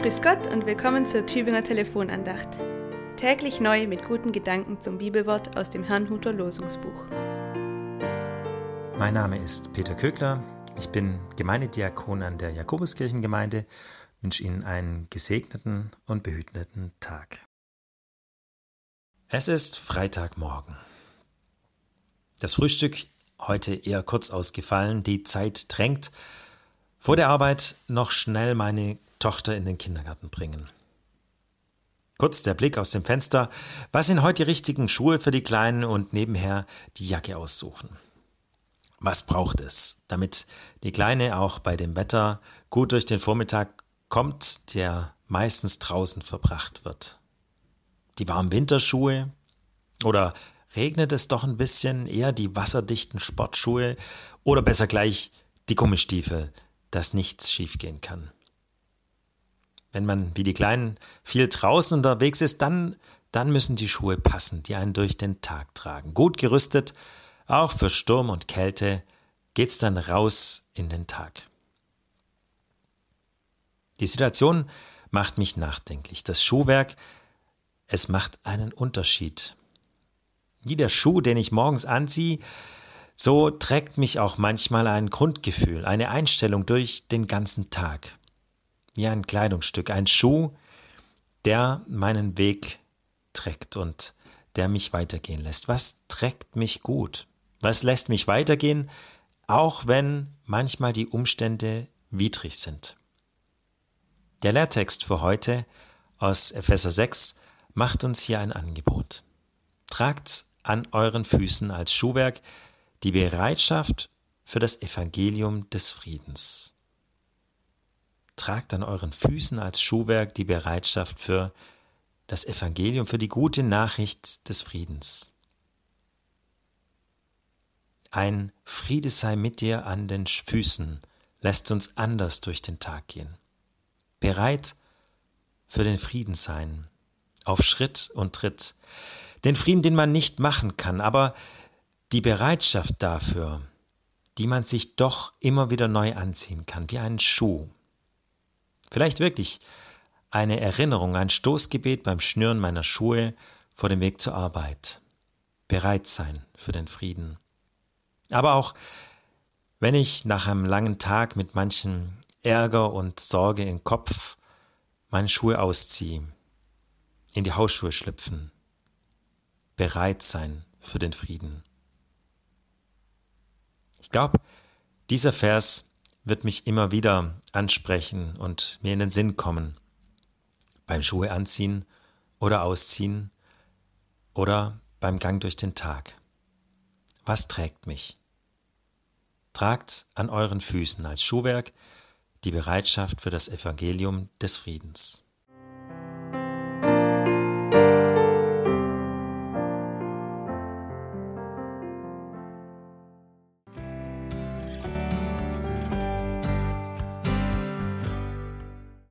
Grüß Gott und willkommen zur Tübinger Telefonandacht. Täglich neu mit guten Gedanken zum Bibelwort aus dem Herrnhuter Losungsbuch. Mein Name ist Peter Kögler. Ich bin Gemeindediakon an der Jakobuskirchengemeinde. Ich wünsche Ihnen einen gesegneten und behüteten Tag. Es ist Freitagmorgen. Das Frühstück heute eher kurz ausgefallen. Die Zeit drängt. Vor der Arbeit noch schnell meine Tochter in den Kindergarten bringen. Kurz der Blick aus dem Fenster. Was sind heute die richtigen Schuhe für die Kleinen und nebenher die Jacke aussuchen? Was braucht es, damit die Kleine auch bei dem Wetter gut durch den Vormittag kommt, der meistens draußen verbracht wird? Die warmen Winterschuhe? Oder regnet es doch ein bisschen eher die wasserdichten Sportschuhe? Oder besser gleich die Gummistiefel, dass nichts schiefgehen kann? Wenn man wie die Kleinen viel draußen unterwegs ist, dann, dann müssen die Schuhe passen, die einen durch den Tag tragen. Gut gerüstet, auch für Sturm und Kälte, geht's dann raus in den Tag. Die Situation macht mich nachdenklich. Das Schuhwerk, es macht einen Unterschied. Wie der Schuh, den ich morgens anziehe, so trägt mich auch manchmal ein Grundgefühl, eine Einstellung durch den ganzen Tag wie ein Kleidungsstück, ein Schuh, der meinen Weg trägt und der mich weitergehen lässt. Was trägt mich gut? Was lässt mich weitergehen, auch wenn manchmal die Umstände widrig sind? Der Lehrtext für heute aus Epheser 6 macht uns hier ein Angebot. Tragt an euren Füßen als Schuhwerk die Bereitschaft für das Evangelium des Friedens tragt an euren Füßen als Schuhwerk die Bereitschaft für das Evangelium, für die gute Nachricht des Friedens. Ein Friede sei mit dir an den Füßen lässt uns anders durch den Tag gehen. Bereit für den Frieden sein, auf Schritt und Tritt. Den Frieden, den man nicht machen kann, aber die Bereitschaft dafür, die man sich doch immer wieder neu anziehen kann, wie einen Schuh. Vielleicht wirklich eine Erinnerung, ein Stoßgebet beim Schnüren meiner Schuhe vor dem Weg zur Arbeit. Bereit sein für den Frieden. Aber auch wenn ich nach einem langen Tag mit manchen Ärger und Sorge im Kopf meine Schuhe ausziehe, in die Hausschuhe schlüpfen, bereit sein für den Frieden. Ich glaube, dieser Vers wird mich immer wieder ansprechen und mir in den Sinn kommen. Beim Schuhe anziehen oder ausziehen oder beim Gang durch den Tag. Was trägt mich? Tragt an euren Füßen als Schuhwerk die Bereitschaft für das Evangelium des Friedens.